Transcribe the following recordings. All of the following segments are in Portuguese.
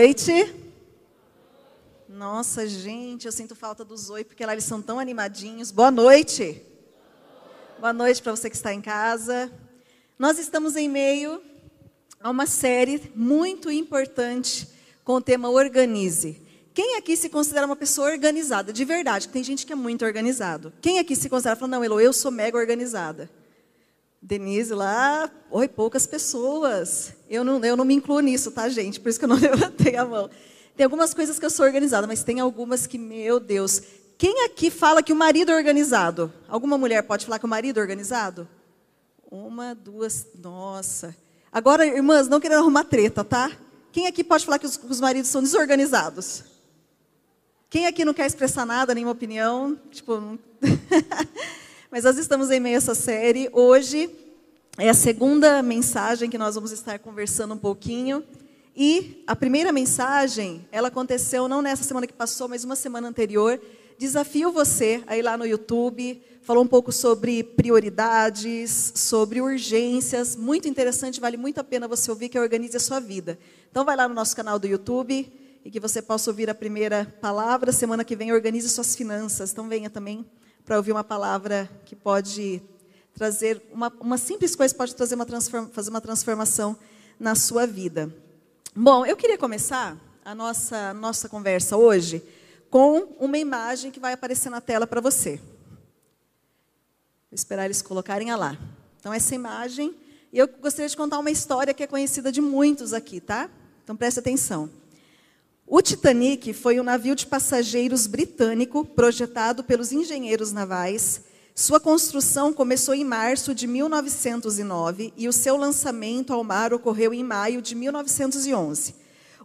Noite. Nossa, gente, eu sinto falta dos oi, porque lá eles são tão animadinhos. Boa noite. Boa noite para você que está em casa. Nós estamos em meio a uma série muito importante com o tema Organize. Quem aqui se considera uma pessoa organizada, de verdade? Tem gente que é muito organizado. Quem aqui se considera, falando, não, Elo, eu sou mega organizada. Denise lá, oi, poucas pessoas. Eu não, eu não me incluo nisso, tá, gente? Por isso que eu não levantei a mão. Tem algumas coisas que eu sou organizada, mas tem algumas que, meu Deus. Quem aqui fala que o marido é organizado? Alguma mulher pode falar que o marido é organizado? Uma, duas, nossa. Agora, irmãs, não querendo arrumar treta, tá? Quem aqui pode falar que os, os maridos são desorganizados? Quem aqui não quer expressar nada, nenhuma opinião? Tipo, Mas nós estamos em meio a essa série. Hoje é a segunda mensagem que nós vamos estar conversando um pouquinho. E a primeira mensagem, ela aconteceu não nessa semana que passou, mas uma semana anterior. Desafio você a ir lá no YouTube, falou um pouco sobre prioridades, sobre urgências. Muito interessante, vale muito a pena você ouvir que organize a sua vida. Então vai lá no nosso canal do YouTube e que você possa ouvir a primeira palavra. Semana que vem organize suas finanças. Então venha também para ouvir uma palavra que pode trazer, uma, uma simples coisa pode trazer uma fazer uma transformação na sua vida. Bom, eu queria começar a nossa, nossa conversa hoje com uma imagem que vai aparecer na tela para você. Vou esperar eles colocarem a lá. Então, essa imagem, e eu gostaria de contar uma história que é conhecida de muitos aqui, tá? Então, preste atenção. O Titanic foi um navio de passageiros britânico projetado pelos engenheiros navais. Sua construção começou em março de 1909 e o seu lançamento ao mar ocorreu em maio de 1911.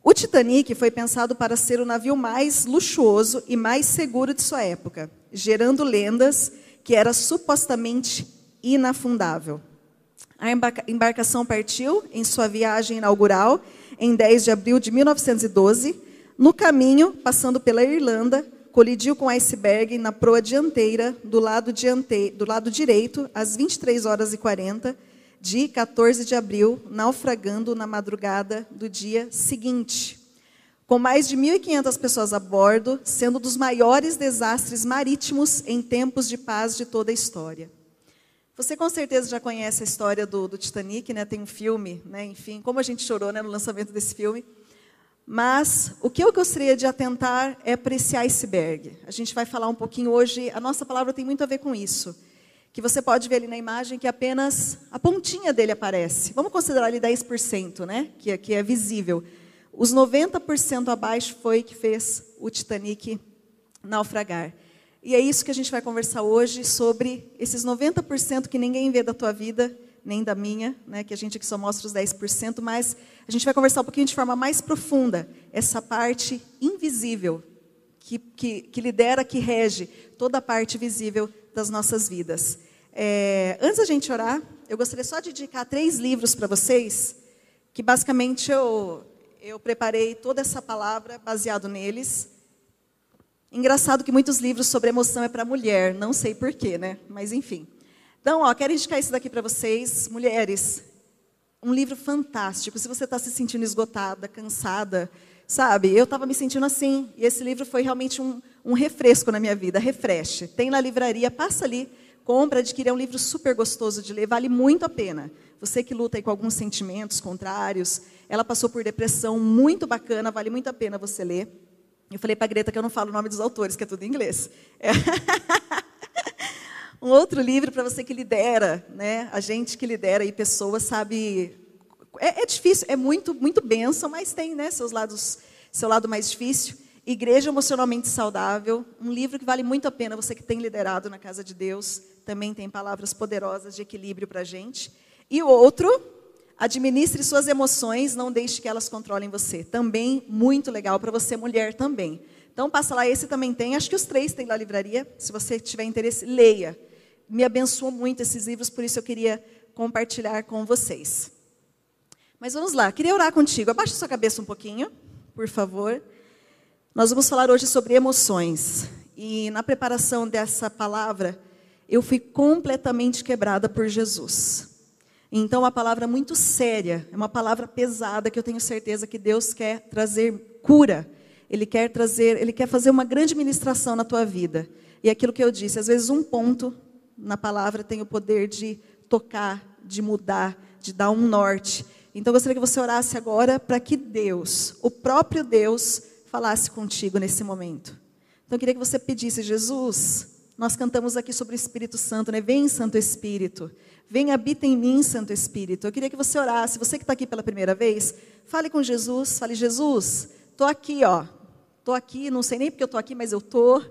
O Titanic foi pensado para ser o navio mais luxuoso e mais seguro de sua época, gerando lendas que era supostamente inafundável. A embarcação partiu em sua viagem inaugural em 10 de abril de 1912 no caminho, passando pela Irlanda, colidiu com iceberg na proa dianteira, do lado, diante... do lado direito, às 23 horas e 40 de 14 de abril, naufragando na madrugada do dia seguinte. Com mais de 1.500 pessoas a bordo, sendo um dos maiores desastres marítimos em tempos de paz de toda a história. Você com certeza já conhece a história do, do Titanic, né? tem um filme, né? enfim, como a gente chorou né, no lançamento desse filme. Mas o que eu gostaria de atentar é para esse iceberg. A gente vai falar um pouquinho hoje, a nossa palavra tem muito a ver com isso. Que você pode ver ali na imagem que apenas a pontinha dele aparece. Vamos considerar ali 10%, né? Que, que é visível. Os 90% abaixo foi que fez o Titanic naufragar. E é isso que a gente vai conversar hoje sobre esses 90% que ninguém vê da tua vida nem da minha, né, que a gente aqui só mostra os 10%, mas a gente vai conversar um pouquinho de forma mais profunda, essa parte invisível, que, que, que lidera, que rege toda a parte visível das nossas vidas. É, antes da gente orar, eu gostaria só de indicar três livros para vocês, que basicamente eu, eu preparei toda essa palavra baseado neles. Engraçado que muitos livros sobre emoção é para mulher, não sei porquê, né? Mas enfim. Então, ó, quero indicar isso daqui para vocês, mulheres. Um livro fantástico. Se você está se sentindo esgotada, cansada, sabe? Eu estava me sentindo assim. E esse livro foi realmente um, um refresco na minha vida. Refresh. Tem na livraria, passa ali, compra, adquire. É um livro super gostoso de ler, vale muito a pena. Você que luta com alguns sentimentos contrários, ela passou por depressão, muito bacana, vale muito a pena você ler. Eu falei para a Greta que eu não falo o nome dos autores, que é tudo em inglês. É. Um outro livro para você que lidera, né? A gente que lidera e pessoas sabe. É, é, difícil, é muito, muito benção, mas tem, né? Seus lados, seu lado mais difícil. Igreja emocionalmente saudável, um livro que vale muito a pena. Você que tem liderado na casa de Deus, também tem palavras poderosas de equilíbrio para a gente. E o outro, administre suas emoções, não deixe que elas controlem você. Também muito legal para você mulher também. Então passa lá, esse também tem. Acho que os três tem na livraria. Se você tiver interesse, leia me abençoou muito esses livros, por isso eu queria compartilhar com vocês. Mas vamos lá, queria orar contigo. Abaixa sua cabeça um pouquinho, por favor. Nós vamos falar hoje sobre emoções. E na preparação dessa palavra, eu fui completamente quebrada por Jesus. Então, uma palavra muito séria, é uma palavra pesada que eu tenho certeza que Deus quer trazer cura. Ele quer trazer, ele quer fazer uma grande ministração na tua vida. E aquilo que eu disse, às vezes um ponto na palavra tem o poder de tocar, de mudar, de dar um norte. Então, eu gostaria que você orasse agora para que Deus, o próprio Deus, falasse contigo nesse momento. Então, eu queria que você pedisse, Jesus, nós cantamos aqui sobre o Espírito Santo, né? Vem, Santo Espírito. Vem, habita em mim, Santo Espírito. Eu queria que você orasse. Você que está aqui pela primeira vez, fale com Jesus. Fale, Jesus, estou aqui, ó. Estou aqui, não sei nem porque eu estou aqui, mas eu estou.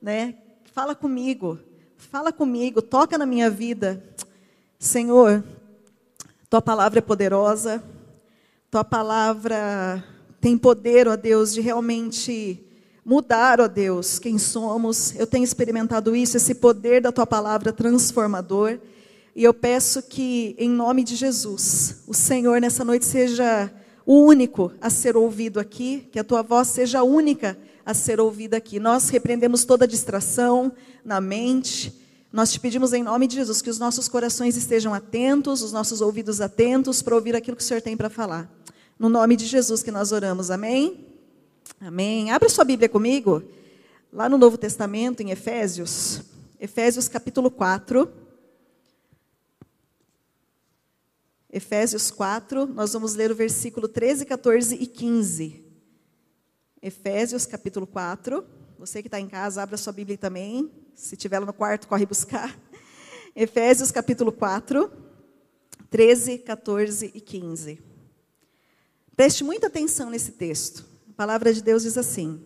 Né? Fala comigo. Fala comigo. Toca na minha vida. Senhor, tua palavra é poderosa. Tua palavra tem poder, ó Deus, de realmente mudar, ó Deus, quem somos. Eu tenho experimentado isso, esse poder da tua palavra transformador. E eu peço que, em nome de Jesus, o Senhor nessa noite seja o único a ser ouvido aqui, que a tua voz seja a única a ser ouvida aqui. Nós repreendemos toda distração na mente. Nós te pedimos em nome de Jesus que os nossos corações estejam atentos, os nossos ouvidos atentos para ouvir aquilo que o Senhor tem para falar. No nome de Jesus que nós oramos. Amém? Amém. Abra sua Bíblia comigo, lá no Novo Testamento, em Efésios. Efésios capítulo 4. Efésios 4, nós vamos ler o versículo 13, 14 e 15. Efésios capítulo 4. Você que está em casa, abra sua Bíblia também. Se tiver lá no quarto, corre buscar. Efésios capítulo 4, 13, 14 e 15. Preste muita atenção nesse texto. A palavra de Deus diz assim: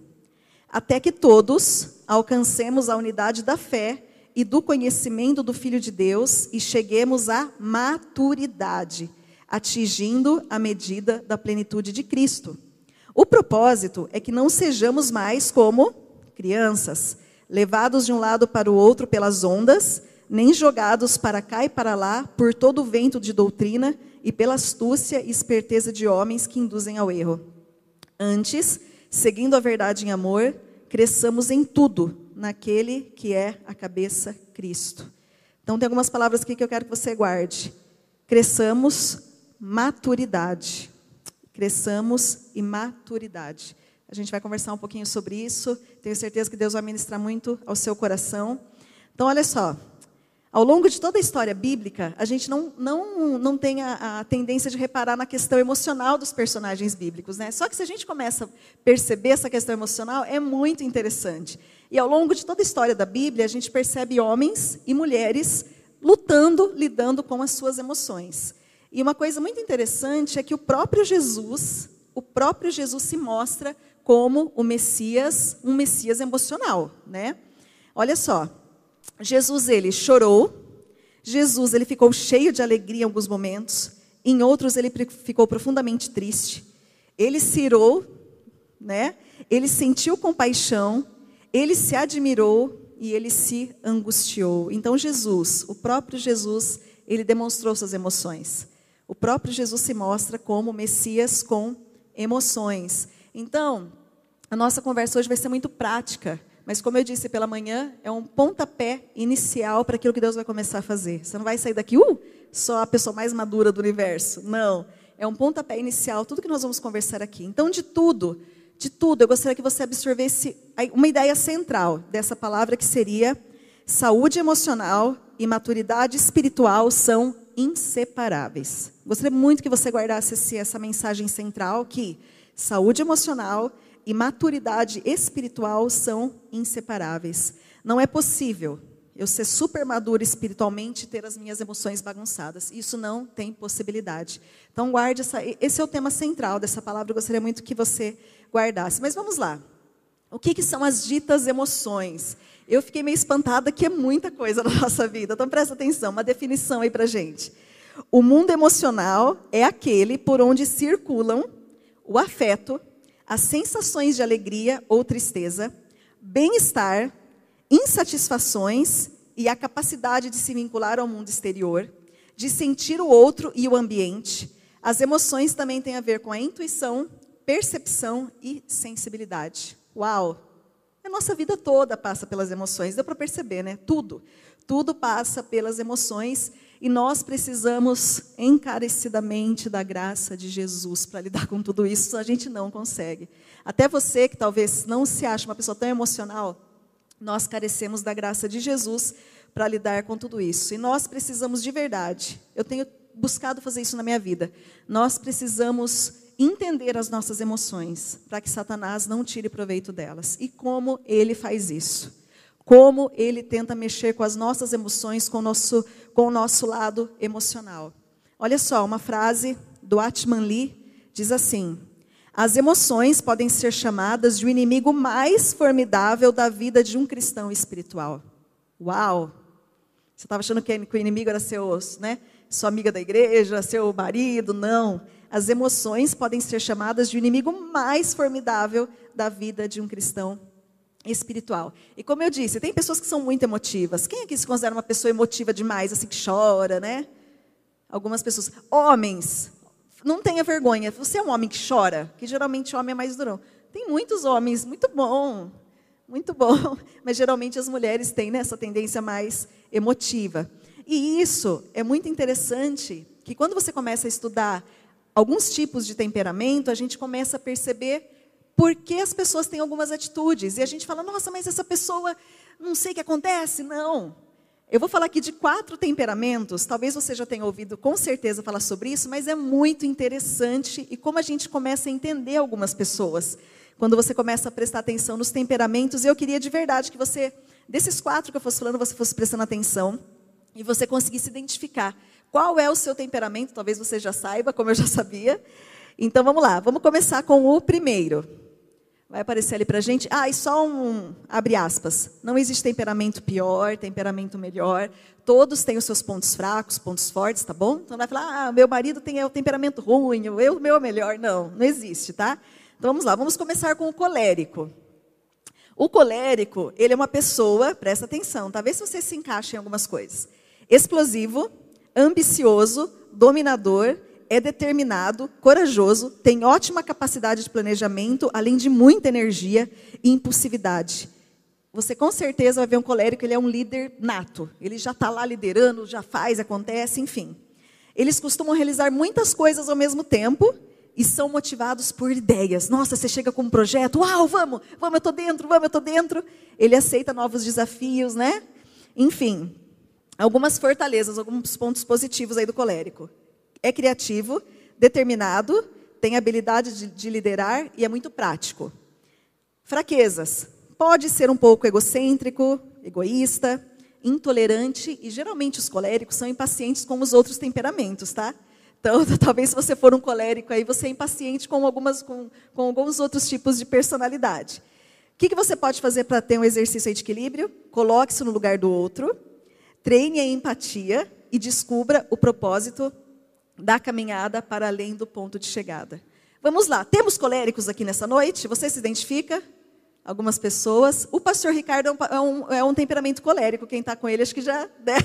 Até que todos alcancemos a unidade da fé e do conhecimento do Filho de Deus e cheguemos à maturidade, atingindo a medida da plenitude de Cristo. O propósito é que não sejamos mais como crianças, levados de um lado para o outro pelas ondas, nem jogados para cá e para lá por todo o vento de doutrina e pela astúcia e esperteza de homens que induzem ao erro. Antes, seguindo a verdade em amor, cresçamos em tudo naquele que é a cabeça Cristo. Então, tem algumas palavras aqui que eu quero que você guarde. Cresçamos maturidade. Cresçamos e maturidade. A gente vai conversar um pouquinho sobre isso. Tenho certeza que Deus vai ministrar muito ao seu coração. Então, olha só. Ao longo de toda a história bíblica, a gente não, não, não tem a, a, tendência de reparar na questão emocional dos personagens bíblicos. Né? Só que se a gente começa a perceber essa questão emocional, é muito interessante. E ao longo de toda a história da Bíblia, a gente percebe homens e mulheres lutando, lidando com as suas emoções. E uma coisa muito interessante é que o próprio Jesus, o próprio Jesus se mostra como o Messias, um Messias emocional, né? Olha só, Jesus ele chorou, Jesus ele ficou cheio de alegria em alguns momentos, em outros ele ficou profundamente triste. Ele se irou, né? Ele sentiu compaixão, ele se admirou e ele se angustiou. Então Jesus, o próprio Jesus, ele demonstrou suas emoções. O próprio Jesus se mostra como Messias com emoções. Então, a nossa conversa hoje vai ser muito prática. Mas, como eu disse pela manhã, é um pontapé inicial para aquilo que Deus vai começar a fazer. Você não vai sair daqui, uh, só a pessoa mais madura do universo. Não. É um pontapé inicial, tudo que nós vamos conversar aqui. Então, de tudo, de tudo, eu gostaria que você absorvesse uma ideia central dessa palavra que seria saúde emocional e maturidade espiritual são inseparáveis. Gostaria muito que você guardasse essa mensagem central que saúde emocional e maturidade espiritual são inseparáveis. Não é possível eu ser super maduro espiritualmente e ter as minhas emoções bagunçadas. Isso não tem possibilidade. Então guarde essa, esse é o tema central dessa palavra, eu gostaria muito que você guardasse. Mas vamos lá. O que, que são as ditas emoções? Eu fiquei meio espantada que é muita coisa na nossa vida. Então presta atenção, uma definição aí pra gente. O mundo emocional é aquele por onde circulam o afeto, as sensações de alegria ou tristeza, bem-estar, insatisfações e a capacidade de se vincular ao mundo exterior, de sentir o outro e o ambiente. As emoções também têm a ver com a intuição, percepção e sensibilidade. Uau! A nossa vida toda passa pelas emoções, deu para perceber, né? Tudo. Tudo passa pelas emoções. E nós precisamos encarecidamente da graça de Jesus para lidar com tudo isso, a gente não consegue. Até você que talvez não se ache uma pessoa tão emocional, nós carecemos da graça de Jesus para lidar com tudo isso. E nós precisamos de verdade. Eu tenho buscado fazer isso na minha vida. Nós precisamos entender as nossas emoções para que Satanás não tire proveito delas. E como ele faz isso? Como ele tenta mexer com as nossas emoções, com o nosso, com o nosso lado emocional. Olha só, uma frase do Atman Lee diz assim: As emoções podem ser chamadas de o inimigo mais formidável da vida de um cristão espiritual. Uau! Você estava achando que o inimigo era seu, né, sua amiga da igreja, seu marido? Não. As emoções podem ser chamadas de o inimigo mais formidável da vida de um cristão espiritual. E como eu disse, tem pessoas que são muito emotivas. Quem aqui se considera uma pessoa emotiva demais, assim que chora, né? Algumas pessoas. Homens, não tenha vergonha. Você é um homem que chora, que geralmente o homem é mais durão. Tem muitos homens, muito bom, muito bom. Mas geralmente as mulheres têm né, essa tendência mais emotiva. E isso é muito interessante, que quando você começa a estudar alguns tipos de temperamento, a gente começa a perceber porque as pessoas têm algumas atitudes. E a gente fala, nossa, mas essa pessoa, não sei o que acontece. Não. Eu vou falar aqui de quatro temperamentos. Talvez você já tenha ouvido com certeza falar sobre isso, mas é muito interessante e como a gente começa a entender algumas pessoas. Quando você começa a prestar atenção nos temperamentos, eu queria de verdade que você, desses quatro que eu fosse falando, você fosse prestando atenção e você conseguisse identificar qual é o seu temperamento. Talvez você já saiba, como eu já sabia. Então vamos lá, vamos começar com o primeiro. Vai aparecer ali para gente. Ah, e só um, abre aspas. Não existe temperamento pior, temperamento melhor. Todos têm os seus pontos fracos, pontos fortes, tá bom? Então não vai falar, ah, meu marido tem o temperamento ruim, eu, o meu é melhor. Não, não existe, tá? Então vamos lá, vamos começar com o colérico. O colérico, ele é uma pessoa, presta atenção, tá? Vê se você se encaixa em algumas coisas. Explosivo, ambicioso, dominador, é determinado, corajoso, tem ótima capacidade de planejamento, além de muita energia e impulsividade. Você com certeza vai ver um colérico, ele é um líder nato. Ele já está lá liderando, já faz, acontece, enfim. Eles costumam realizar muitas coisas ao mesmo tempo e são motivados por ideias. Nossa, você chega com um projeto, uau, vamos, vamos, eu estou dentro, vamos, eu estou dentro. Ele aceita novos desafios, né? Enfim, algumas fortalezas, alguns pontos positivos aí do colérico é criativo, determinado, tem habilidade de, de liderar e é muito prático. Fraquezas. Pode ser um pouco egocêntrico, egoísta, intolerante e geralmente os coléricos são impacientes com os outros temperamentos, tá? Então, talvez se você for um colérico aí, você é impaciente com, algumas, com, com alguns outros tipos de personalidade. O que, que você pode fazer para ter um exercício de equilíbrio? Coloque-se no lugar do outro, treine a empatia e descubra o propósito da caminhada para além do ponto de chegada. Vamos lá, temos coléricos aqui nessa noite? Você se identifica? Algumas pessoas. O pastor Ricardo é um, é um é temperamento colérico, quem está com ele acho que já. Né?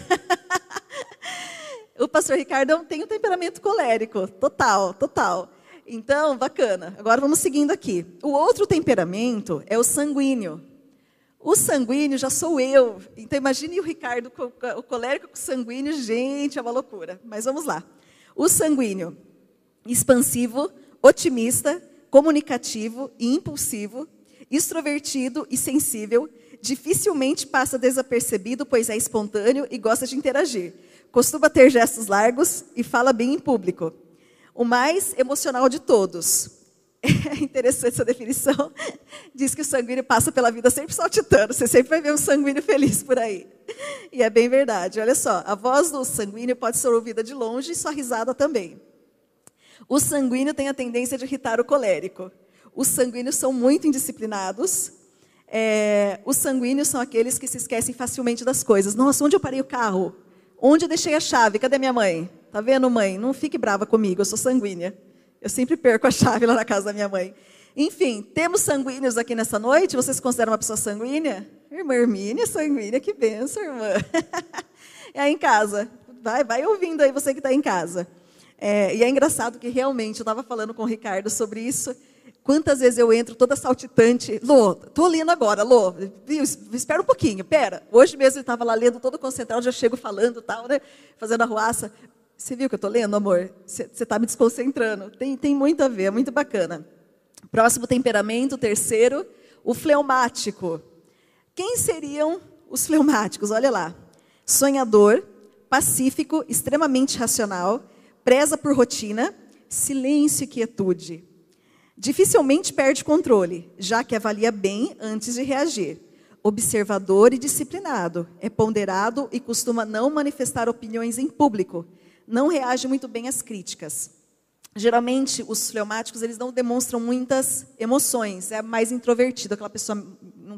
o pastor Ricardo tem um temperamento colérico, total, total. Então, bacana. Agora vamos seguindo aqui. O outro temperamento é o sanguíneo. O sanguíneo já sou eu. Então, imagine o Ricardo, o colérico com o sanguíneo, gente, é uma loucura. Mas vamos lá. O sanguíneo, expansivo, otimista, comunicativo e impulsivo, extrovertido e sensível, dificilmente passa desapercebido, pois é espontâneo e gosta de interagir. Costuma ter gestos largos e fala bem em público. O mais emocional de todos. É interessante essa definição. Diz que o sanguíneo passa pela vida sempre saltitando. Você sempre vai ver um sanguíneo feliz por aí. E é bem verdade. Olha só, a voz do sanguíneo pode ser ouvida de longe e sua risada também. O sanguíneo tem a tendência de irritar o colérico. Os sanguíneos são muito indisciplinados. É, os sanguíneos são aqueles que se esquecem facilmente das coisas. Nossa, onde eu parei o carro? Onde eu deixei a chave? Cadê minha mãe? Tá vendo, mãe? Não fique brava comigo, eu sou sanguínea. Eu sempre perco a chave lá na casa da minha mãe. Enfim, temos sanguíneos aqui nessa noite. Vocês se consideram uma pessoa sanguínea? Irmã Hermínia, sanguínea, que benção, irmã. é aí em casa. Vai, vai ouvindo aí você que está em casa. É, e é engraçado que realmente, eu estava falando com o Ricardo sobre isso. Quantas vezes eu entro toda saltitante, Lô, tô lendo agora, Lô, espera um pouquinho, pera. Hoje mesmo ele estava lá lendo todo concentrado, já chego falando tal, né? Fazendo arruaça. Você viu que eu estou lendo, amor? Você está me desconcentrando. Tem, tem muito a ver, é muito bacana. Próximo temperamento, terceiro, o fleumático. Quem seriam os fleumáticos? Olha lá. Sonhador, pacífico, extremamente racional, preza por rotina, silêncio e quietude. Dificilmente perde controle, já que avalia bem antes de reagir. Observador e disciplinado, é ponderado e costuma não manifestar opiniões em público. Não reage muito bem às críticas. Geralmente, os fleumáticos eles não demonstram muitas emoções, é mais introvertido, aquela pessoa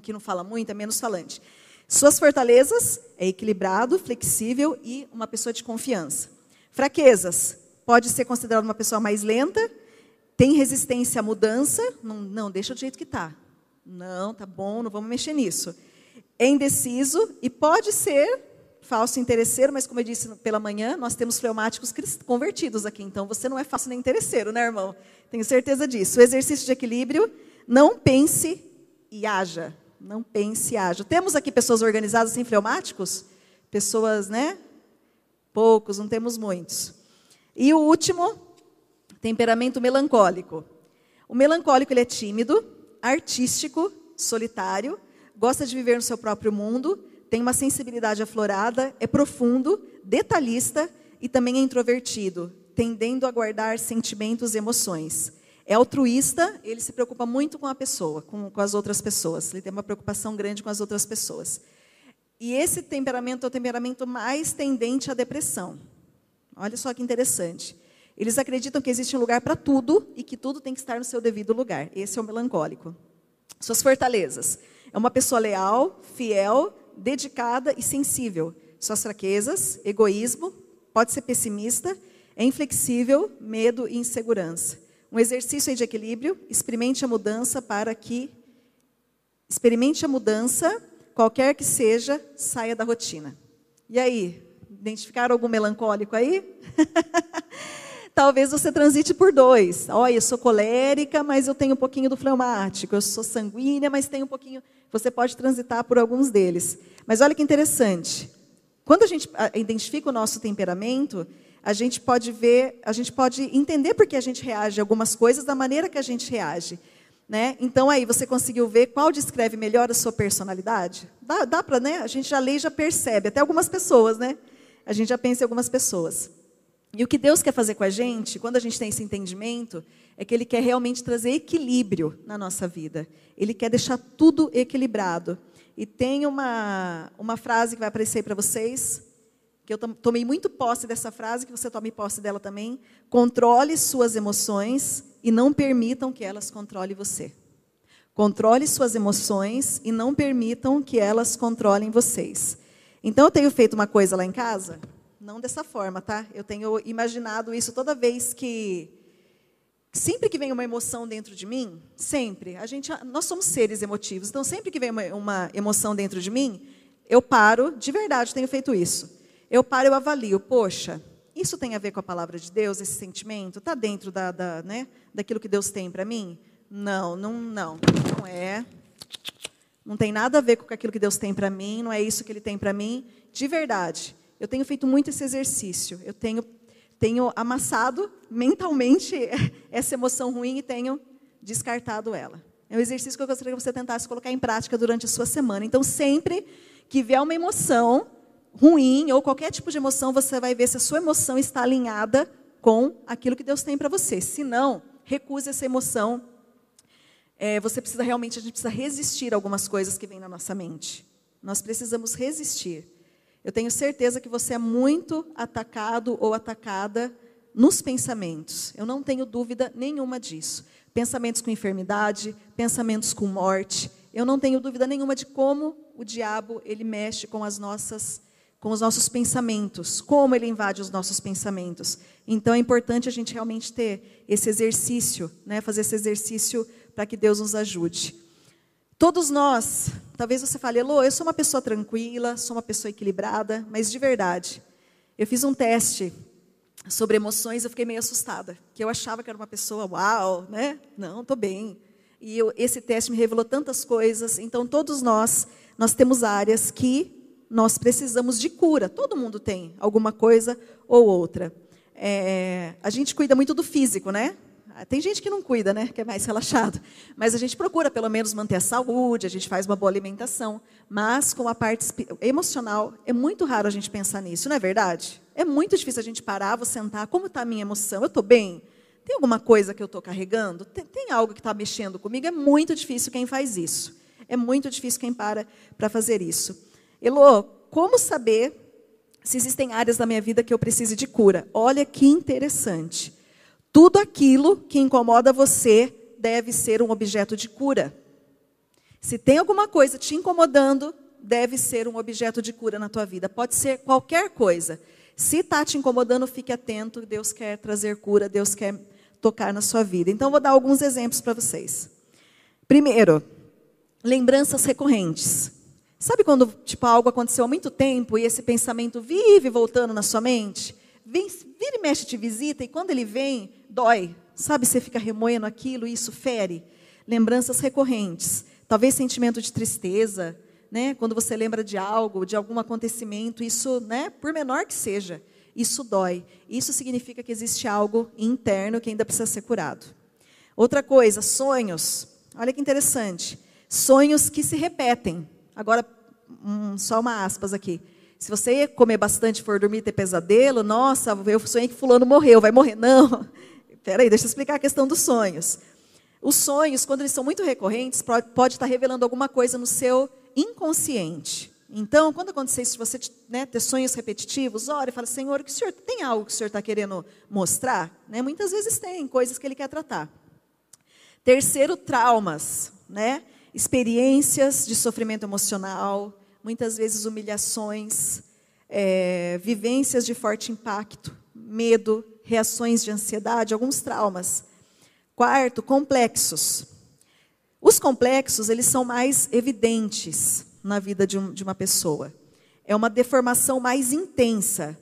que não fala muito, é menos falante. Suas fortalezas é equilibrado, flexível e uma pessoa de confiança. Fraquezas, pode ser considerado uma pessoa mais lenta, tem resistência à mudança, não, não deixa do jeito que está. Não, tá bom, não vamos mexer nisso. É indeciso e pode ser falso interesseiro, mas como eu disse pela manhã, nós temos fleumáticos convertidos aqui, então você não é falso nem interesseiro, né, irmão? Tenho certeza disso. O exercício de equilíbrio, não pense e haja. Não pense e haja. Temos aqui pessoas organizadas sem fleumáticos? Pessoas, né? Poucos, não temos muitos. E o último, Temperamento melancólico. O melancólico ele é tímido, artístico, solitário, gosta de viver no seu próprio mundo, tem uma sensibilidade aflorada, é profundo, detalhista e também é introvertido, tendendo a guardar sentimentos e emoções. É altruísta, ele se preocupa muito com a pessoa, com, com as outras pessoas. Ele tem uma preocupação grande com as outras pessoas. E esse temperamento é o temperamento mais tendente à depressão. Olha só que interessante. Eles acreditam que existe um lugar para tudo e que tudo tem que estar no seu devido lugar. Esse é o melancólico. Suas fortalezas. É uma pessoa leal, fiel, dedicada e sensível. Suas fraquezas, egoísmo, pode ser pessimista, é inflexível, medo e insegurança. Um exercício de equilíbrio, experimente a mudança para que experimente a mudança, qualquer que seja, saia da rotina. E aí, identificaram algum melancólico aí? talvez você transite por dois. Olha, eu sou colérica, mas eu tenho um pouquinho do fleumático. Eu sou sanguínea, mas tenho um pouquinho. Você pode transitar por alguns deles. Mas olha que interessante. Quando a gente identifica o nosso temperamento, a gente pode ver, a gente pode entender por que a gente reage a algumas coisas da maneira que a gente reage. Né? Então aí você conseguiu ver qual descreve melhor a sua personalidade? Dá, dá para, né? A gente já lê e já percebe, até algumas pessoas, né? A gente já pensa em algumas pessoas. E o que Deus quer fazer com a gente, quando a gente tem esse entendimento, é que Ele quer realmente trazer equilíbrio na nossa vida. Ele quer deixar tudo equilibrado. E tem uma, uma frase que vai aparecer para vocês, que eu tomei muito posse dessa frase, que você tome posse dela também. Controle suas emoções e não permitam que elas controlem você. Controle suas emoções e não permitam que elas controlem vocês. Então, eu tenho feito uma coisa lá em casa não dessa forma, tá? Eu tenho imaginado isso toda vez que sempre que vem uma emoção dentro de mim, sempre, a gente, nós somos seres emotivos, então sempre que vem uma, uma emoção dentro de mim, eu paro, de verdade tenho feito isso. Eu paro, eu avalio, poxa, isso tem a ver com a palavra de Deus, esse sentimento? Está dentro da, da, né, daquilo que Deus tem para mim? Não, não, não, não é. Não tem nada a ver com aquilo que Deus tem para mim, não é isso que Ele tem para mim, de verdade. Eu tenho feito muito esse exercício. Eu tenho, tenho amassado mentalmente essa emoção ruim e tenho descartado ela. É um exercício que eu gostaria que você tentasse colocar em prática durante a sua semana. Então, sempre que vier uma emoção ruim ou qualquer tipo de emoção, você vai ver se a sua emoção está alinhada com aquilo que Deus tem para você. Se não, recuse essa emoção. É, você precisa realmente, a gente precisa resistir a algumas coisas que vêm na nossa mente. Nós precisamos resistir. Eu tenho certeza que você é muito atacado ou atacada nos pensamentos. Eu não tenho dúvida nenhuma disso. Pensamentos com enfermidade, pensamentos com morte. Eu não tenho dúvida nenhuma de como o diabo ele mexe com as nossas com os nossos pensamentos, como ele invade os nossos pensamentos. Então é importante a gente realmente ter esse exercício, né, fazer esse exercício para que Deus nos ajude. Todos nós, talvez você fale, Elô, eu sou uma pessoa tranquila, sou uma pessoa equilibrada, mas de verdade, eu fiz um teste sobre emoções, eu fiquei meio assustada, que eu achava que era uma pessoa, uau, né? Não, estou bem. E eu, esse teste me revelou tantas coisas. Então, todos nós, nós temos áreas que nós precisamos de cura. Todo mundo tem alguma coisa ou outra. É, a gente cuida muito do físico, né? Tem gente que não cuida, né? Que é mais relaxado. Mas a gente procura, pelo menos, manter a saúde, a gente faz uma boa alimentação. Mas, com a parte emocional, é muito raro a gente pensar nisso, não é verdade? É muito difícil a gente parar, vou sentar. Como está a minha emoção? Eu estou bem? Tem alguma coisa que eu estou carregando? Tem, tem algo que está mexendo comigo? É muito difícil quem faz isso. É muito difícil quem para para fazer isso. Elô, como saber se existem áreas da minha vida que eu precise de cura? Olha que interessante. Tudo aquilo que incomoda você deve ser um objeto de cura. Se tem alguma coisa te incomodando, deve ser um objeto de cura na tua vida. Pode ser qualquer coisa. Se está te incomodando, fique atento. Deus quer trazer cura, Deus quer tocar na sua vida. Então, vou dar alguns exemplos para vocês. Primeiro, lembranças recorrentes. Sabe quando tipo, algo aconteceu há muito tempo e esse pensamento vive voltando na sua mente? Vem, vira e mexe te visita e quando ele vem, dói. Sabe, você fica remoendo aquilo e isso fere. Lembranças recorrentes. Talvez sentimento de tristeza, né? Quando você lembra de algo, de algum acontecimento, isso, né, por menor que seja, isso dói. Isso significa que existe algo interno que ainda precisa ser curado. Outra coisa, sonhos. Olha que interessante. Sonhos que se repetem. Agora, hum, só uma aspas aqui. Se você comer bastante, for dormir ter pesadelo, nossa, eu sonhei que fulano morreu, vai morrer. Não. Espera aí, deixa eu explicar a questão dos sonhos. Os sonhos, quando eles são muito recorrentes, pode estar revelando alguma coisa no seu inconsciente. Então, quando acontecer isso, você né, ter sonhos repetitivos, ore e fala, Senhor, que o senhor tem algo que o Senhor está querendo mostrar? Né? Muitas vezes tem coisas que Ele quer tratar. Terceiro, traumas, né? experiências de sofrimento emocional, muitas vezes humilhações, é, vivências de forte impacto, medo, reações de ansiedade, alguns traumas. Quarto, complexos. Os complexos, eles são mais evidentes na vida de, um, de uma pessoa. É uma deformação mais intensa.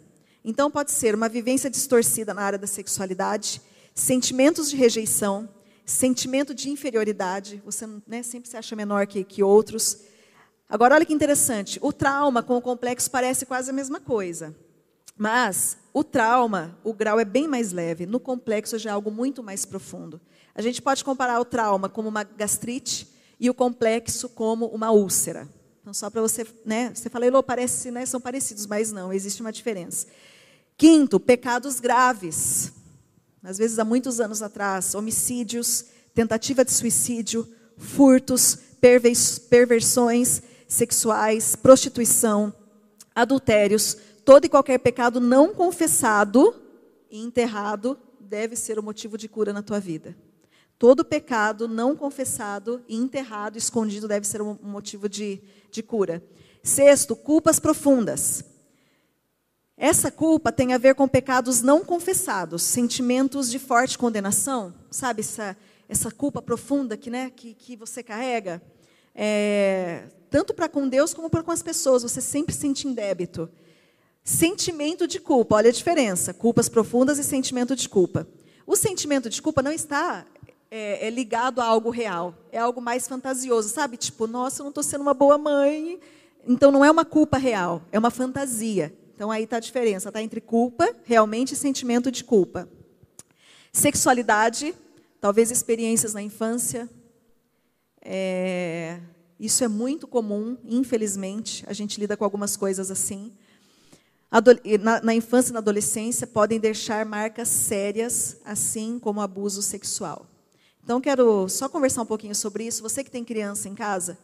Então, pode ser uma vivência distorcida na área da sexualidade, sentimentos de rejeição, sentimento de inferioridade, você né, sempre se acha menor que, que outros. Agora, olha que interessante, o trauma com o complexo parece quase a mesma coisa. Mas o trauma, o grau é bem mais leve, no complexo já é algo muito mais profundo. A gente pode comparar o trauma como uma gastrite e o complexo como uma úlcera. Então, só para você, né? Você fala, Elô, parece, né, são parecidos, mas não, existe uma diferença. Quinto, pecados graves. Às vezes, há muitos anos atrás, homicídios, tentativa de suicídio, furtos, perversões sexuais, prostituição, adultérios, todo e qualquer pecado não confessado e enterrado deve ser o motivo de cura na tua vida. Todo pecado não confessado e enterrado, escondido, deve ser um motivo de, de cura. Sexto, culpas profundas. Essa culpa tem a ver com pecados não confessados, sentimentos de forte condenação, sabe, essa, essa culpa profunda que, né, que, que você carrega, é, tanto para com Deus como para com as pessoas, você sempre sente em débito. Sentimento de culpa, olha a diferença, culpas profundas e sentimento de culpa. O sentimento de culpa não está é, é ligado a algo real, é algo mais fantasioso, sabe? Tipo, nossa, eu não estou sendo uma boa mãe. Então, não é uma culpa real, é uma fantasia. Então, aí está a diferença, está entre culpa, realmente, e sentimento de culpa. Sexualidade, talvez experiências na infância. É, isso é muito comum, infelizmente, a gente lida com algumas coisas assim. Na, infância e na adolescência podem deixar marcas sérias, assim como abuso sexual. Então, quero só conversar um pouquinho sobre isso. Você que tem criança em casa,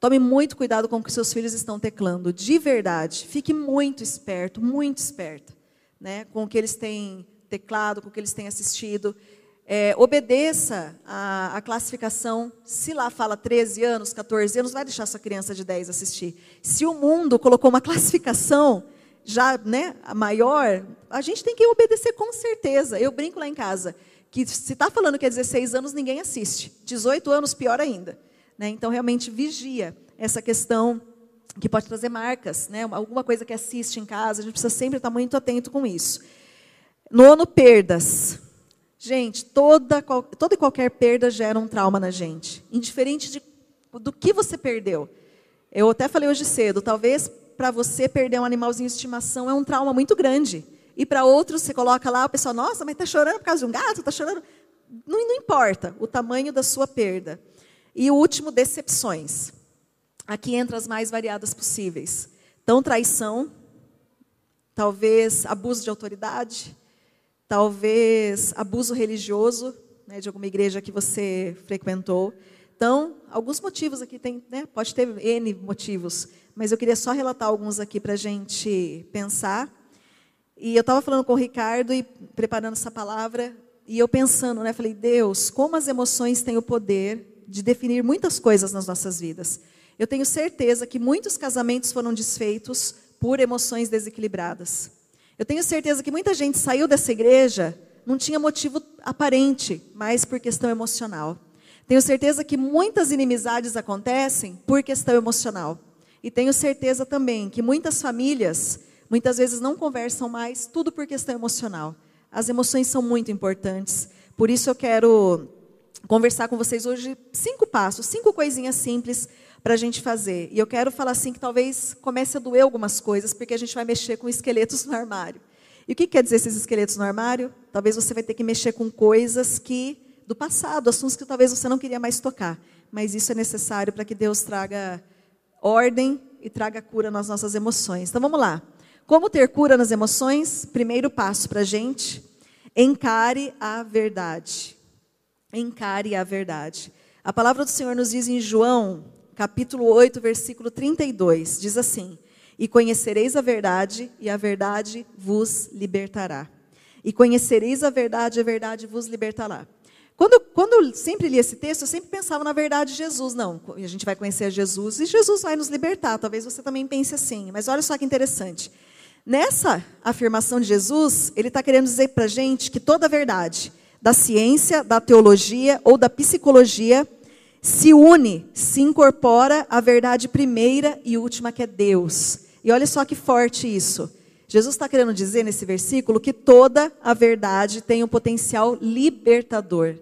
tome muito cuidado com o que seus filhos estão teclando. De verdade, fique muito esperto, muito esperta, né, com o que eles têm teclado, com o que eles têm assistido. É, obedeça a, a, classificação. Se lá fala 13 anos, 14 anos, vai deixar sua criança de 10 assistir. Se o mundo colocou uma classificação já né, maior, a gente tem que obedecer com certeza. Eu brinco lá em casa que se está falando que é 16 anos, ninguém assiste. 18 anos, pior ainda. Né? Então, realmente, vigia essa questão que pode trazer marcas. Né? Alguma coisa que assiste em casa, a gente precisa sempre estar muito atento com isso. Nono, perdas. Gente, toda, toda e qualquer perda gera um trauma na gente, indiferente de, do que você perdeu. Eu até falei hoje cedo, talvez para você perder um animalzinho de estimação é um trauma muito grande. E para outros, você coloca lá, o pessoal, nossa, mas está chorando por causa de um gato? Está chorando? Não, não importa o tamanho da sua perda. E o último, decepções. Aqui entra as mais variadas possíveis. Então, traição, talvez abuso de autoridade, talvez abuso religioso, né, de alguma igreja que você frequentou. Então, alguns motivos aqui tem, né, pode ter N motivos, mas eu queria só relatar alguns aqui para a gente pensar. E eu estava falando com o Ricardo e preparando essa palavra, e eu pensando, né, falei, Deus, como as emoções têm o poder de definir muitas coisas nas nossas vidas. Eu tenho certeza que muitos casamentos foram desfeitos por emoções desequilibradas. Eu tenho certeza que muita gente saiu dessa igreja, não tinha motivo aparente, mas por questão emocional. Tenho certeza que muitas inimizades acontecem por questão emocional. E tenho certeza também que muitas famílias, muitas vezes não conversam mais, tudo por questão emocional. As emoções são muito importantes. Por isso eu quero conversar com vocês hoje cinco passos, cinco coisinhas simples para a gente fazer. E eu quero falar assim que talvez comece a doer algumas coisas, porque a gente vai mexer com esqueletos no armário. E o que quer dizer esses esqueletos no armário? Talvez você vai ter que mexer com coisas que do passado, assuntos que talvez você não queria mais tocar. Mas isso é necessário para que Deus traga ordem e traga cura nas nossas emoções. Então vamos lá. Como ter cura nas emoções? Primeiro passo para a gente: encare a verdade. Encare a verdade. A palavra do Senhor nos diz em João, capítulo 8, versículo 32, diz assim: E conhecereis a verdade, e a verdade vos libertará. E conhecereis a verdade, e a verdade vos libertará. Quando, quando eu sempre li esse texto, eu sempre pensava na verdade de Jesus. Não, a gente vai conhecer Jesus e Jesus vai nos libertar. Talvez você também pense assim. Mas olha só que interessante. Nessa afirmação de Jesus, ele está querendo dizer para a gente que toda a verdade da ciência, da teologia ou da psicologia se une, se incorpora à verdade primeira e última que é Deus. E olha só que forte isso. Jesus está querendo dizer nesse versículo que toda a verdade tem um potencial libertador.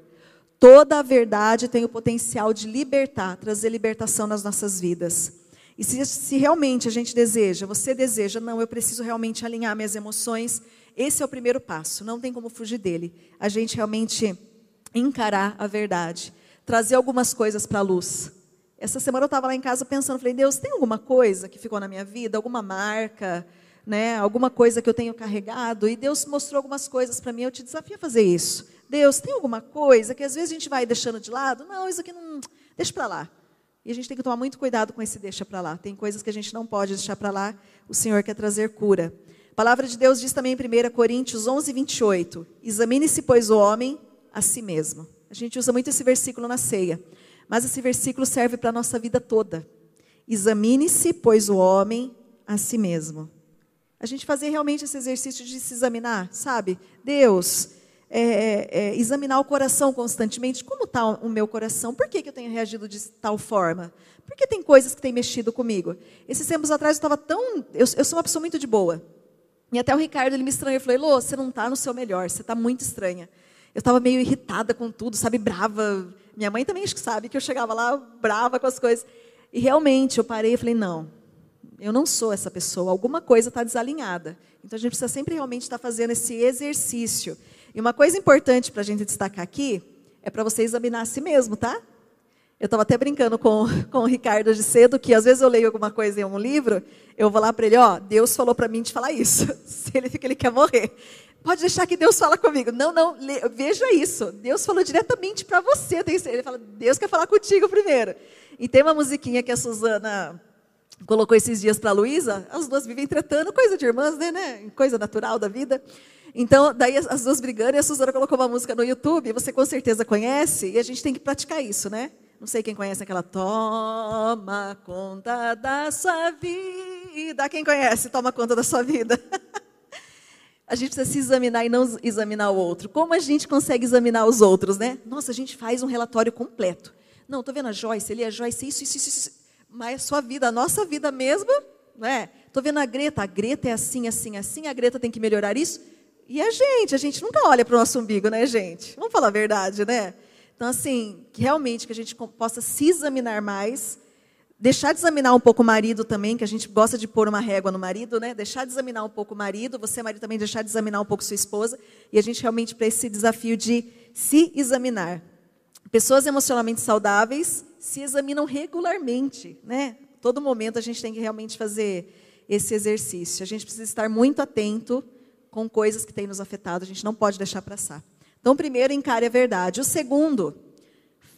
Toda a verdade tem o potencial de libertar, trazer libertação nas nossas vidas. E se, se, realmente a gente deseja, você deseja, não, eu preciso realmente alinhar minhas emoções, esse é o primeiro passo, não tem como fugir dele. A gente realmente encarar a verdade, trazer algumas coisas para a luz. Essa semana eu estava lá em casa pensando, falei, Deus, tem alguma coisa que ficou na minha vida, alguma marca, né, alguma coisa que eu tenho carregado? E Deus mostrou algumas coisas para mim, eu te desafio a fazer isso. Deus, tem alguma coisa que às vezes a gente vai deixando de lado? Não, isso aqui não, deixa para lá. E a gente tem que tomar muito cuidado com esse deixa para lá. Tem coisas que a gente não pode deixar para lá. O Senhor quer trazer cura. A palavra de Deus diz também em 1 Coríntios 11, 28. Examine-se, pois, o homem a si mesmo. A gente usa muito esse versículo na ceia. Mas esse versículo serve para a nossa vida toda. Examine-se, pois, o homem a si mesmo. A gente fazer realmente esse exercício de se examinar, sabe? Deus, é, é, é, examinar o coração constantemente. Como está o meu coração? Por que, que eu tenho reagido de tal forma? Porque tem coisas que têm mexido comigo. Esses tempos atrás eu estava tão. Eu, eu, sou uma pessoa muito de boa. E até o Ricardo ele me estranhou. Eu falei, Lô, você não está no seu melhor, você está muito estranha. Eu estava meio irritada com tudo, sabe, brava. Minha mãe também acho que sabe que eu chegava lá brava com as coisas. E realmente eu parei e falei, não, eu não sou essa pessoa, alguma coisa está desalinhada. Então a gente precisa sempre realmente estar tá fazendo esse exercício e uma coisa importante para a gente destacar aqui é para você examinar a si mesmo, tá? Eu estava até brincando com, com o Ricardo de cedo, que às vezes eu leio alguma coisa em um livro, eu vou lá para ele, ó, Deus falou para mim de falar isso. Se ele fica, ele quer morrer. Pode deixar que Deus fala comigo. Não, não, veja isso. Deus falou diretamente para você. Ele fala, Deus quer falar contigo primeiro. E tem uma musiquinha que a Suzana colocou esses dias para a Luísa. As duas vivem tratando, coisa de irmãs, né, né? Coisa natural da vida. Então, daí as duas brigando e a Suzana colocou uma música no YouTube, você com certeza conhece, e a gente tem que praticar isso, né? Não sei quem conhece aquela Toma conta da sua vida. Quem conhece? Toma conta da sua vida. a gente precisa se examinar e não examinar o outro. Como a gente consegue examinar os outros, né? Nossa, a gente faz um relatório completo. Não, estou vendo a Joyce ali, a Joyce, isso, isso, isso, isso. Mas a sua vida, a nossa vida mesmo, né? Estou vendo a Greta, a Greta é assim, assim, assim, a Greta tem que melhorar isso e a gente. A gente nunca olha para o nosso umbigo, né, gente? Vamos falar a verdade, né? Então, assim, que realmente que a gente possa se examinar mais, deixar de examinar um pouco o marido também, que a gente gosta de pôr uma régua no marido, né? Deixar de examinar um pouco o marido, você, marido, também deixar de examinar um pouco sua esposa, e a gente realmente para esse desafio de se examinar. Pessoas emocionalmente saudáveis se examinam regularmente, né? Todo momento a gente tem que realmente fazer esse exercício. A gente precisa estar muito atento com coisas que têm nos afetado, a gente não pode deixar passar. Então, primeiro, encare a verdade. O segundo,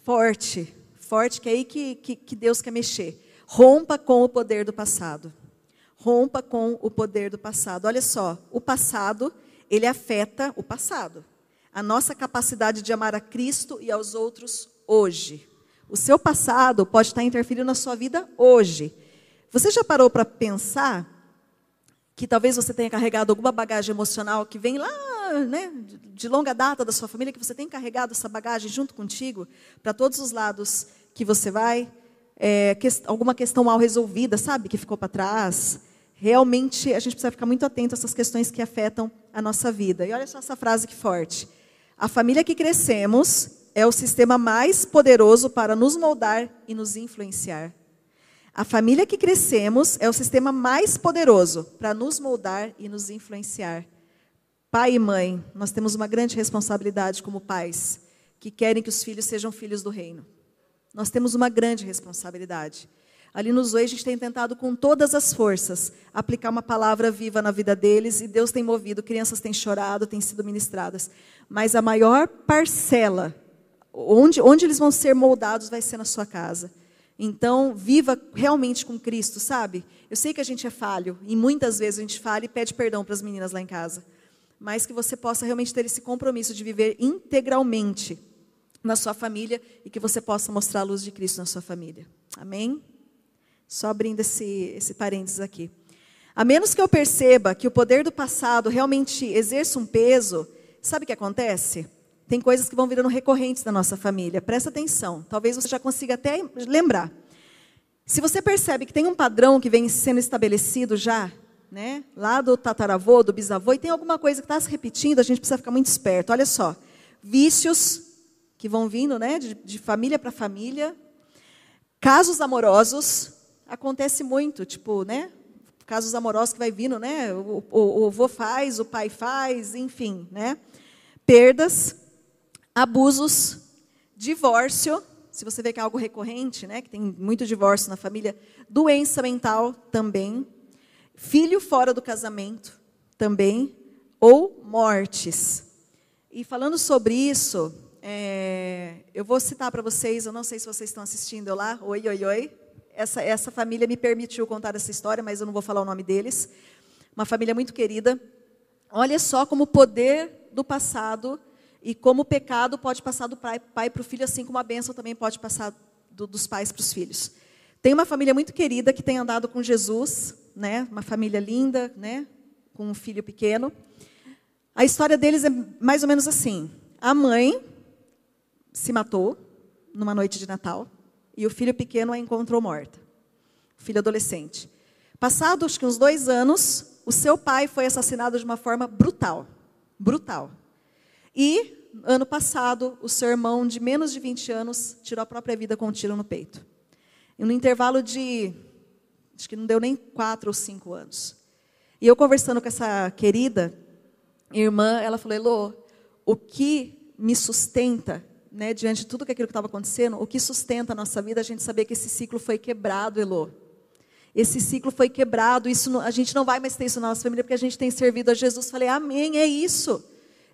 forte, forte, que é aí que, que, que Deus quer mexer. Rompa com o poder do passado. Rompa com o poder do passado. Olha só, o passado, ele afeta o passado. A nossa capacidade de amar a Cristo e aos outros hoje. O seu passado pode estar interferindo na sua vida hoje. Você já parou para pensar que talvez você tenha carregado alguma bagagem emocional que vem lá, né, de longa data da sua família, que você tem carregado essa bagagem junto contigo para todos os lados que você vai, é, que, alguma questão mal resolvida, sabe, que ficou para trás. Realmente a gente precisa ficar muito atento a essas questões que afetam a nossa vida. E olha só essa frase que forte. A família que crescemos é o sistema mais poderoso para nos moldar e nos influenciar. A família que crescemos é o sistema mais poderoso para nos moldar e nos influenciar. Pai e mãe, nós temos uma grande responsabilidade como pais que querem que os filhos sejam filhos do reino. Nós temos uma grande responsabilidade. Ali no Zoe, a gente tem tentado com todas as forças aplicar uma palavra viva na vida deles e Deus tem movido, crianças têm chorado, têm sido ministradas. Mas a maior parcela, onde, onde eles vão ser moldados, vai ser na sua casa. Então, viva realmente com Cristo, sabe? Eu sei que a gente é falho, e muitas vezes a gente falha e pede perdão para as meninas lá em casa. Mas que você possa realmente ter esse compromisso de viver integralmente na sua família e que você possa mostrar a luz de Cristo na sua família. Amém? Só abrindo esse, esse parênteses aqui. A menos que eu perceba que o poder do passado realmente exerça um peso, sabe o que acontece? Tem coisas que vão virando recorrentes na nossa família. Presta atenção. Talvez você já consiga até lembrar. Se você percebe que tem um padrão que vem sendo estabelecido já, né, lá do tataravô, do bisavô, e tem alguma coisa que está se repetindo, a gente precisa ficar muito esperto. Olha só, vícios que vão vindo, né, de, de família para família, casos amorosos, acontece muito, tipo, né, casos amorosos que vai vindo, né, o, o, o avô faz, o pai faz, enfim, né, perdas, abusos, divórcio, se você vê que é algo recorrente, né, que tem muito divórcio na família, doença mental também, filho fora do casamento também, ou mortes. E falando sobre isso, é, eu vou citar para vocês, eu não sei se vocês estão assistindo lá, oi, oi, oi. Essa, essa família me permitiu contar essa história, mas eu não vou falar o nome deles. Uma família muito querida. Olha só como o poder do passado e como o pecado pode passar do pai, para o filho, assim como a bênção também pode passar do, dos pais para os filhos. Tem uma família muito querida que tem andado com Jesus, né? uma família linda, né? com um filho pequeno. A história deles é mais ou menos assim. A mãe se matou numa noite de Natal e o filho pequeno a encontrou morta. Filho adolescente. Passados acho que uns dois anos, o seu pai foi assassinado de uma forma brutal. Brutal. E, ano passado, o seu irmão, de menos de 20 anos, tirou a própria vida com um tiro no peito. E no intervalo de, acho que não deu nem quatro ou cinco anos. E eu conversando com essa querida irmã, ela falou, Elô, o que me sustenta, né, diante de tudo aquilo que estava acontecendo, o que sustenta a nossa vida, a gente saber que esse ciclo foi quebrado, Elô. Esse ciclo foi quebrado, isso, a gente não vai mais ter isso na nossa família, porque a gente tem servido a Jesus. Falei, amém, é isso.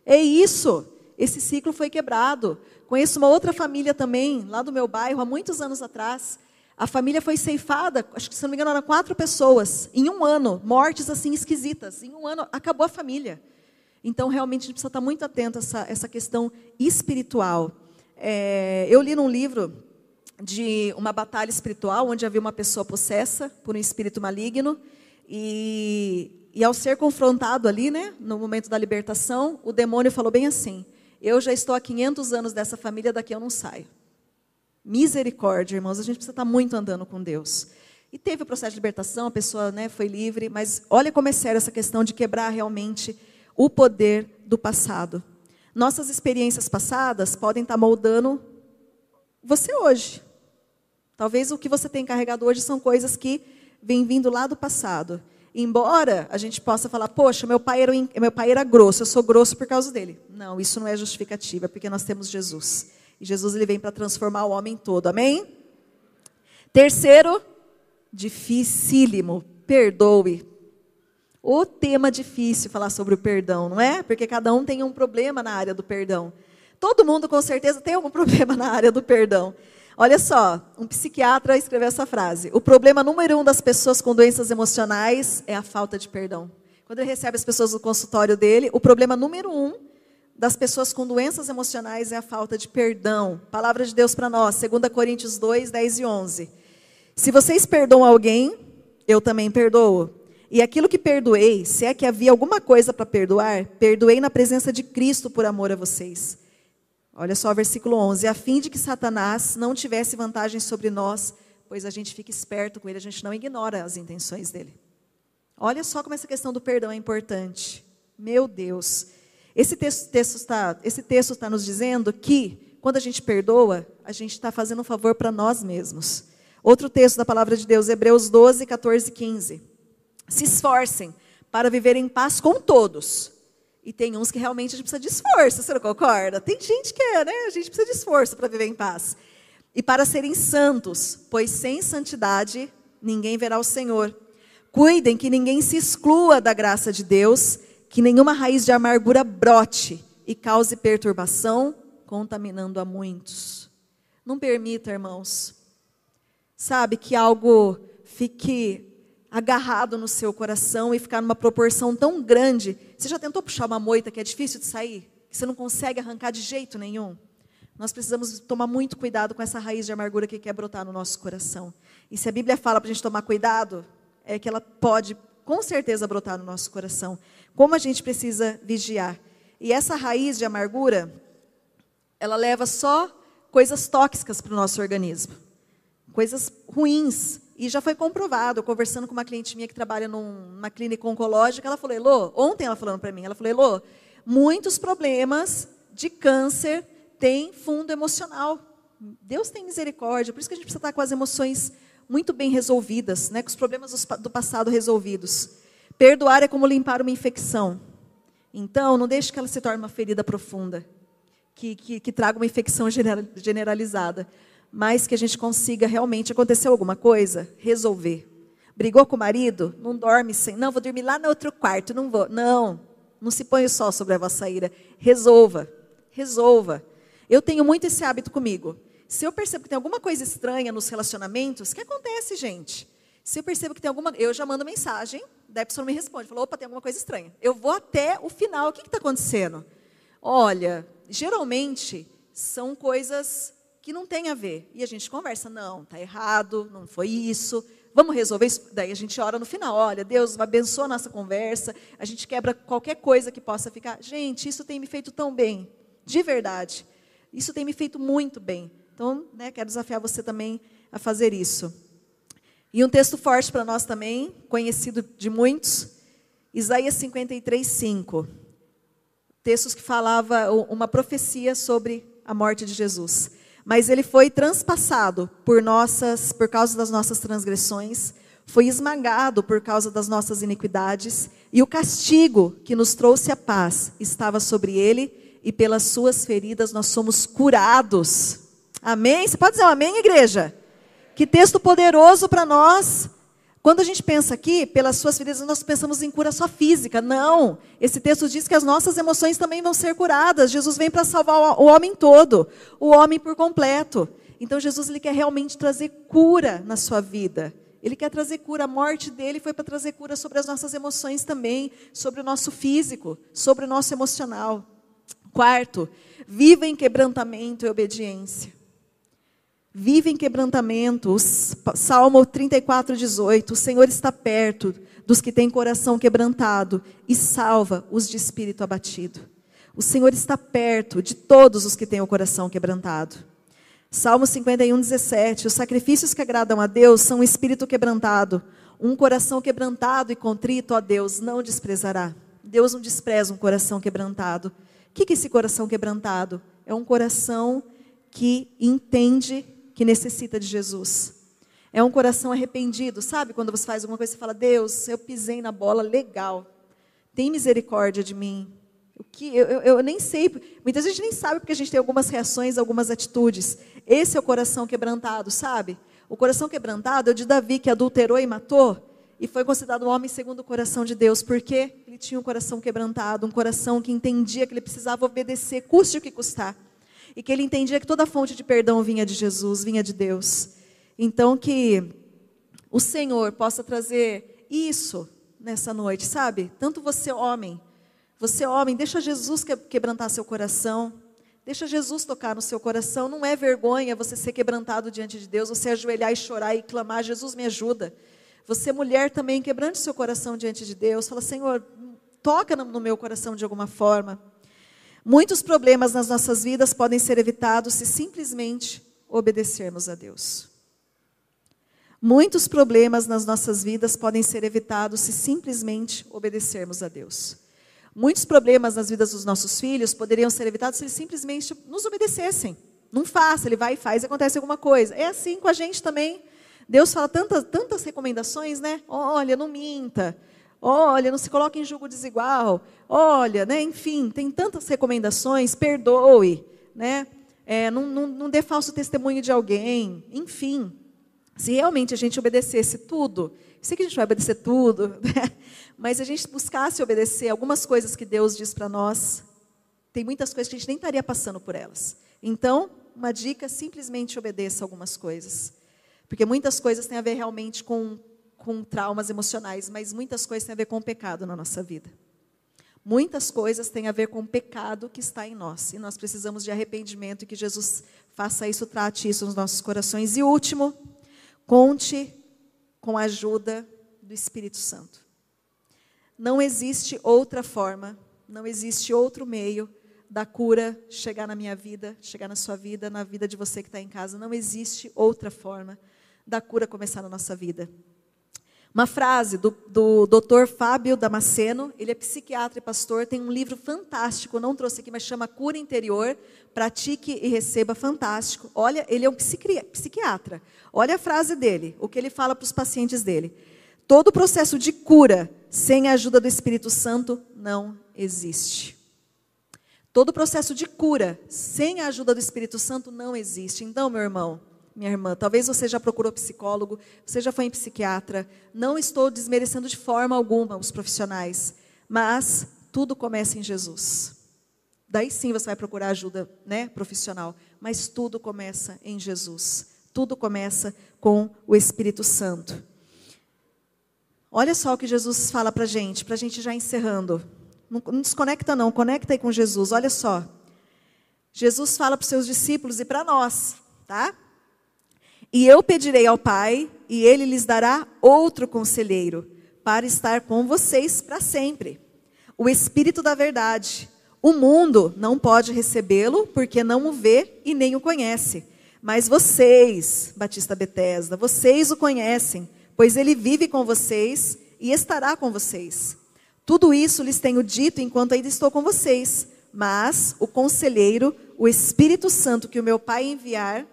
É isso. Esse ciclo foi quebrado. Conheço uma outra família também, lá do meu bairro, há muitos anos atrás. A família foi ceifada, acho que se não me engano eram quatro pessoas, em um ano, mortes assim esquisitas. Em um ano, acabou a família. Então, realmente, a gente precisa estar muito atento a essa, essa questão espiritual. É, eu li num livro de uma batalha espiritual, onde havia uma pessoa possessa por um espírito maligno, e e ao ser confrontado ali, né, no momento da libertação, o demônio falou bem assim: Eu já estou há 500 anos dessa família, daqui eu não saio. Misericórdia, irmãos, a gente precisa estar muito andando com Deus. E teve o processo de libertação, a pessoa né, foi livre, mas olha como é sério essa questão de quebrar realmente o poder do passado. Nossas experiências passadas podem estar moldando você hoje. Talvez o que você tem carregado hoje são coisas que vêm vindo lá do passado. Embora a gente possa falar, poxa, meu pai, era, meu pai era grosso, eu sou grosso por causa dele. Não, isso não é justificativa, porque nós temos Jesus. Jesus ele vem para transformar o homem todo. Amém? Terceiro, dificílimo, perdoe. O tema difícil falar sobre o perdão, não é? Porque cada um tem um problema na área do perdão. Todo mundo com certeza tem algum problema na área do perdão. Olha só, um psiquiatra escreveu essa frase: O problema número um das pessoas com doenças emocionais é a falta de perdão. Quando ele recebe as pessoas no consultório dele, o problema número um das pessoas com doenças emocionais é a falta de perdão. Palavra de Deus para nós, 2 Coríntios 2, 10 e 11. Se vocês perdoam alguém, eu também perdoo. E aquilo que perdoei, se é que havia alguma coisa para perdoar, perdoei na presença de Cristo por amor a vocês. Olha só o versículo 11: a fim de que Satanás não tivesse vantagem sobre nós, pois a gente fica esperto com ele, a gente não ignora as intenções dele. Olha só como essa questão do perdão é importante. Meu Deus. Esse texto, está, esse texto está nos dizendo que, quando a gente perdoa, a gente está fazendo um favor para nós mesmos. Outro texto da palavra de Deus, Hebreus 12, 14 e 15. Se esforcem para viver em paz com todos e tem uns que realmente a gente precisa de esforço, você não concorda? Tem gente que é, né? A gente precisa de esforço para viver em paz. E para serem santos, pois sem santidade ninguém verá o Senhor. Cuidem que ninguém se exclua da graça de Deus, que nenhuma raiz de amargura brote e cause perturbação, contaminando a muitos. Não permita, irmãos, sabe, que algo fique agarrado no seu coração e ficar numa proporção tão grande. Você já tentou puxar uma moita que é difícil de sair? Que você não consegue arrancar de jeito nenhum? Nós precisamos tomar muito cuidado com essa raiz de amargura que quer brotar no nosso coração. E se a Bíblia fala para a gente tomar cuidado, é que ela pode, com certeza, brotar no nosso coração. Como a gente precisa vigiar. E essa raiz de amargura, ela leva só coisas tóxicas para o nosso organismo. Coisas ruins, e já foi comprovado, conversando com uma cliente minha que trabalha numa clínica oncológica, ela falou, Elô, ontem ela falando para mim, ela falou, Elô, muitos problemas de câncer têm fundo emocional. Deus tem misericórdia, por isso que a gente precisa estar com as emoções muito bem resolvidas, né, com os problemas do passado resolvidos. Perdoar é como limpar uma infecção. Então, não deixe que ela se torne uma ferida profunda, que, que, que traga uma infecção generalizada mas que a gente consiga realmente acontecer alguma coisa, resolver. Brigou com o marido? Não dorme sem. Não, vou dormir lá no outro quarto, não vou. Não, não se põe o sol sobre a vossa ira. Resolva, resolva. Eu tenho muito esse hábito comigo. Se eu percebo que tem alguma coisa estranha nos relacionamentos, o que acontece, gente? Se eu percebo que tem alguma. Eu já mando mensagem, da pessoa não me responde. Falou, opa, tem alguma coisa estranha. Eu vou até o final. O que está acontecendo? Olha, geralmente são coisas que não tem a ver. E a gente conversa, não, está errado, não foi isso, vamos resolver isso. Daí a gente ora no final, olha, Deus abençoa a nossa conversa, a gente quebra qualquer coisa que possa ficar. Gente, isso tem me feito tão bem, de verdade. Isso tem me feito muito bem. Então, né, quero desafiar você também a fazer isso. E um texto forte para nós também, conhecido de muitos, Isaías 53, 5. Textos que falava uma profecia sobre a morte de Jesus mas ele foi transpassado por nossas, por causa das nossas transgressões, foi esmagado por causa das nossas iniquidades, e o castigo que nos trouxe a paz estava sobre ele, e pelas suas feridas nós somos curados. Amém? Você pode dizer um amém, igreja? Que texto poderoso para nós. Quando a gente pensa aqui, pelas suas feridas, nós pensamos em cura só física. Não. Esse texto diz que as nossas emoções também vão ser curadas. Jesus vem para salvar o homem todo, o homem por completo. Então Jesus ele quer realmente trazer cura na sua vida. Ele quer trazer cura. A morte dele foi para trazer cura sobre as nossas emoções também, sobre o nosso físico, sobre o nosso emocional. Quarto, viva em quebrantamento e obediência. Vive em quebrantamento. Salmo 34, 18. O Senhor está perto dos que têm coração quebrantado e salva os de espírito abatido. O Senhor está perto de todos os que têm o coração quebrantado. Salmo 51, 17. Os sacrifícios que agradam a Deus são um espírito quebrantado. Um coração quebrantado e contrito a Deus não desprezará. Deus não despreza um coração quebrantado. O que é esse coração quebrantado? É um coração que entende que necessita de Jesus. É um coração arrependido, sabe? Quando você faz alguma coisa, e fala: Deus, eu pisei na bola, legal. Tem misericórdia de mim. O que eu, eu, eu, nem sei, muitas vezes a gente nem sabe porque a gente tem algumas reações, algumas atitudes. Esse é o coração quebrantado, sabe? O coração quebrantado é o de Davi que adulterou e matou e foi considerado um homem segundo o coração de Deus, porque ele tinha um coração quebrantado, um coração que entendia que ele precisava obedecer, custe o que custar. E que ele entendia que toda fonte de perdão vinha de Jesus, vinha de Deus. Então que o Senhor possa trazer isso nessa noite, sabe? Tanto você homem, você homem, deixa Jesus quebrantar seu coração. Deixa Jesus tocar no seu coração. Não é vergonha você ser quebrantado diante de Deus, você ajoelhar e chorar e clamar: Jesus me ajuda. Você, mulher, também quebrante seu coração diante de Deus. Fala: Senhor, toca no meu coração de alguma forma. Muitos problemas nas nossas vidas podem ser evitados se simplesmente obedecermos a Deus. Muitos problemas nas nossas vidas podem ser evitados se simplesmente obedecermos a Deus. Muitos problemas nas vidas dos nossos filhos poderiam ser evitados se eles simplesmente nos obedecessem. Não faça, ele vai e faz acontece alguma coisa. É assim com a gente também. Deus fala tantas, tantas recomendações, né? Olha, não minta. Olha, não se coloque em julgo desigual. Olha, né? Enfim, tem tantas recomendações. Perdoe, né? É, não, não, não dê falso testemunho de alguém. Enfim, se realmente a gente obedecesse tudo, sei que a gente vai obedecer tudo, né? mas a gente buscasse obedecer algumas coisas que Deus diz para nós, tem muitas coisas que a gente nem estaria passando por elas. Então, uma dica, simplesmente obedeça algumas coisas. Porque muitas coisas têm a ver realmente com, com traumas emocionais, mas muitas coisas têm a ver com o pecado na nossa vida. Muitas coisas têm a ver com o pecado que está em nós. E nós precisamos de arrependimento e que Jesus faça isso, trate isso nos nossos corações. E último, conte com a ajuda do Espírito Santo. Não existe outra forma, não existe outro meio da cura chegar na minha vida, chegar na sua vida, na vida de você que está em casa. Não existe outra forma da cura começar na nossa vida. Uma frase do, do Dr. Fábio Damasceno, ele é psiquiatra e pastor, tem um livro fantástico, não trouxe aqui, mas chama Cura Interior, Pratique e Receba, fantástico. Olha, ele é um psiquiatra. Olha a frase dele, o que ele fala para os pacientes dele. Todo processo de cura sem a ajuda do Espírito Santo não existe. Todo processo de cura sem a ajuda do Espírito Santo não existe. Então, meu irmão, minha irmã, talvez você já procurou psicólogo, você já foi em psiquiatra. Não estou desmerecendo de forma alguma os profissionais, mas tudo começa em Jesus. Daí sim você vai procurar ajuda né, profissional, mas tudo começa em Jesus. Tudo começa com o Espírito Santo. Olha só o que Jesus fala para gente, para a gente já encerrando. Não, não desconecta não, conecta aí com Jesus. Olha só. Jesus fala para os seus discípulos e para nós, tá? E eu pedirei ao Pai, e ele lhes dará outro conselheiro, para estar com vocês para sempre. O Espírito da Verdade. O mundo não pode recebê-lo, porque não o vê e nem o conhece. Mas vocês, Batista Betesda, vocês o conhecem, pois ele vive com vocês e estará com vocês. Tudo isso lhes tenho dito enquanto ainda estou com vocês, mas o conselheiro, o Espírito Santo que o meu Pai enviar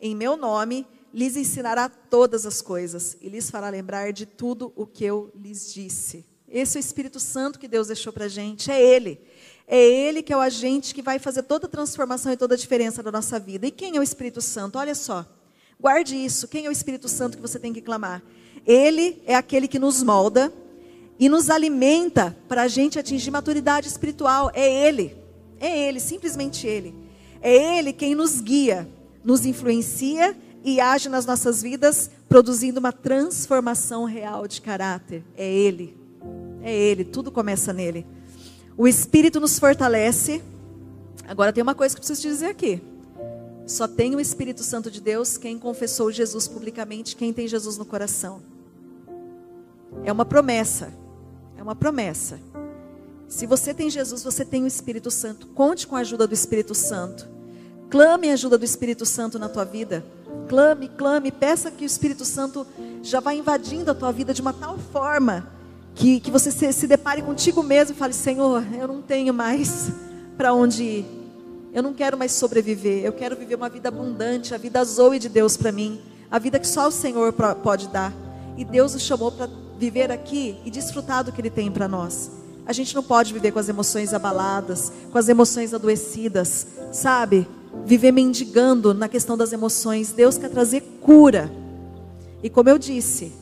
em meu nome, lhes ensinará todas as coisas e lhes fará lembrar de tudo o que eu lhes disse. Esse é o Espírito Santo que Deus deixou para a gente, é Ele. É Ele que é o agente que vai fazer toda a transformação e toda a diferença da nossa vida. E quem é o Espírito Santo? Olha só, guarde isso. Quem é o Espírito Santo que você tem que clamar? Ele é aquele que nos molda e nos alimenta para a gente atingir maturidade espiritual. É Ele. É Ele, simplesmente Ele. É Ele quem nos guia, nos influencia e age nas nossas vidas, produzindo uma transformação real de caráter. É Ele. É Ele. Tudo começa nele. O Espírito nos fortalece. Agora tem uma coisa que preciso te dizer aqui. Só tem o Espírito Santo de Deus quem confessou Jesus publicamente, quem tem Jesus no coração. É uma promessa. É uma promessa. Se você tem Jesus, você tem o Espírito Santo. Conte com a ajuda do Espírito Santo. Clame a ajuda do Espírito Santo na tua vida. Clame, clame, peça que o Espírito Santo já vá invadindo a tua vida de uma tal forma Que, que você se, se depare contigo mesmo e fale: Senhor, eu não tenho mais para onde ir. Eu não quero mais sobreviver. Eu quero viver uma vida abundante, a vida zoe de Deus para mim. A vida que só o Senhor pode dar. E Deus nos chamou para viver aqui e desfrutar do que Ele tem para nós. A gente não pode viver com as emoções abaladas, com as emoções adoecidas, sabe? Viver mendigando na questão das emoções. Deus quer trazer cura. E como eu disse,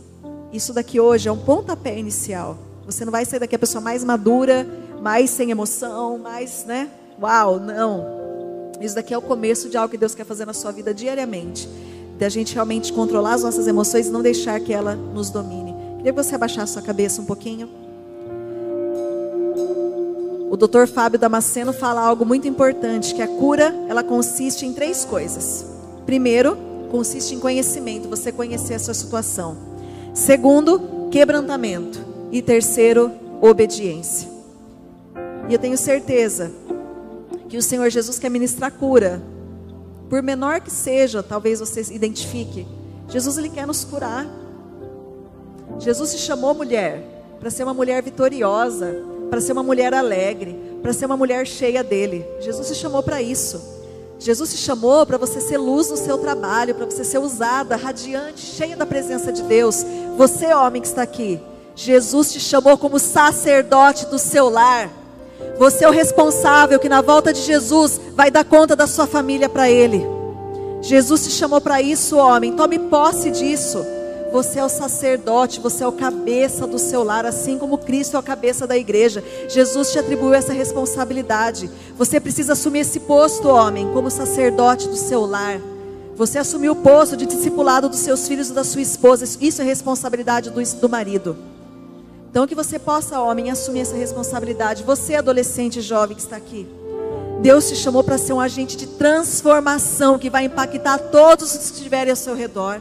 isso daqui hoje é um pontapé inicial. Você não vai sair daqui a pessoa mais madura, mais sem emoção, mais, né? Uau, não. Isso daqui é o começo de algo que Deus quer fazer na sua vida diariamente. Da gente realmente controlar as nossas emoções e não deixar que ela nos domine. Queria que você abaixasse sua cabeça um pouquinho. O Dr. Fábio Damasceno fala algo muito importante, que a cura, ela consiste em três coisas. Primeiro, consiste em conhecimento, você conhecer a sua situação. Segundo, quebrantamento. E terceiro, obediência. E eu tenho certeza que o Senhor Jesus quer ministrar cura. Por menor que seja, talvez você identifique. Jesus ele quer nos curar. Jesus se chamou mulher para ser uma mulher vitoriosa, para ser uma mulher alegre, para ser uma mulher cheia dele. Jesus se chamou para isso. Jesus te chamou para você ser luz no seu trabalho, para você ser usada, radiante, cheia da presença de Deus. Você, homem que está aqui, Jesus te chamou como sacerdote do seu lar. Você é o responsável que na volta de Jesus vai dar conta da sua família para Ele. Jesus te chamou para isso, homem. Tome posse disso. Você é o sacerdote, você é o cabeça do seu lar, assim como Cristo é a cabeça da igreja. Jesus te atribuiu essa responsabilidade. Você precisa assumir esse posto, homem, como sacerdote do seu lar. Você assumiu o posto de discipulado dos seus filhos e da sua esposa. Isso é responsabilidade do, do marido. Então, que você possa, homem, assumir essa responsabilidade. Você, adolescente jovem que está aqui. Deus te chamou para ser um agente de transformação que vai impactar todos os que estiverem ao seu redor.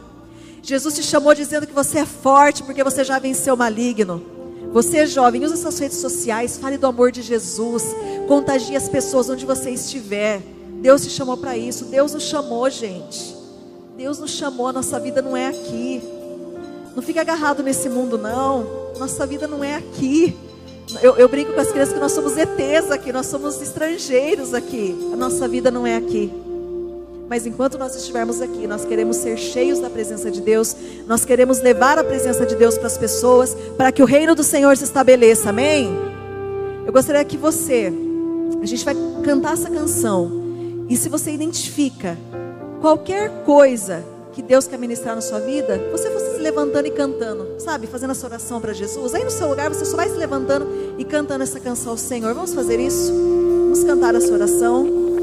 Jesus te chamou dizendo que você é forte porque você já venceu o maligno. Você é jovem, use suas redes sociais, fale do amor de Jesus, contagie as pessoas onde você estiver. Deus te chamou para isso. Deus nos chamou, gente. Deus nos chamou, a nossa vida não é aqui. Não fique agarrado nesse mundo, não. Nossa vida não é aqui. Eu, eu brinco com as crianças que nós somos ETs aqui, nós somos estrangeiros aqui. A nossa vida não é aqui. Mas enquanto nós estivermos aqui, nós queremos ser cheios da presença de Deus, nós queremos levar a presença de Deus para as pessoas, para que o reino do Senhor se estabeleça, amém? Eu gostaria que você, a gente vai cantar essa canção, e se você identifica qualquer coisa que Deus quer ministrar na sua vida, você fosse se levantando e cantando, sabe? Fazendo essa oração para Jesus. Aí no seu lugar você só vai se levantando e cantando essa canção ao Senhor. Vamos fazer isso? Vamos cantar essa oração.